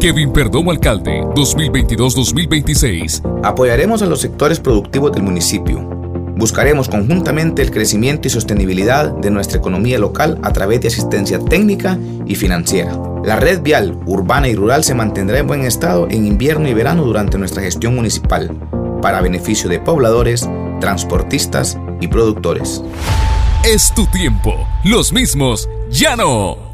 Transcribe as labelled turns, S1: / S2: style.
S1: Kevin Perdomo Alcalde, 2022-2026.
S2: Apoyaremos a los sectores productivos del municipio. Buscaremos conjuntamente el crecimiento y sostenibilidad de nuestra economía local a través de asistencia técnica y financiera. La red vial urbana y rural se mantendrá en buen estado en invierno y verano durante nuestra gestión municipal, para beneficio de pobladores, transportistas y productores.
S1: Es tu tiempo. Los mismos ya no.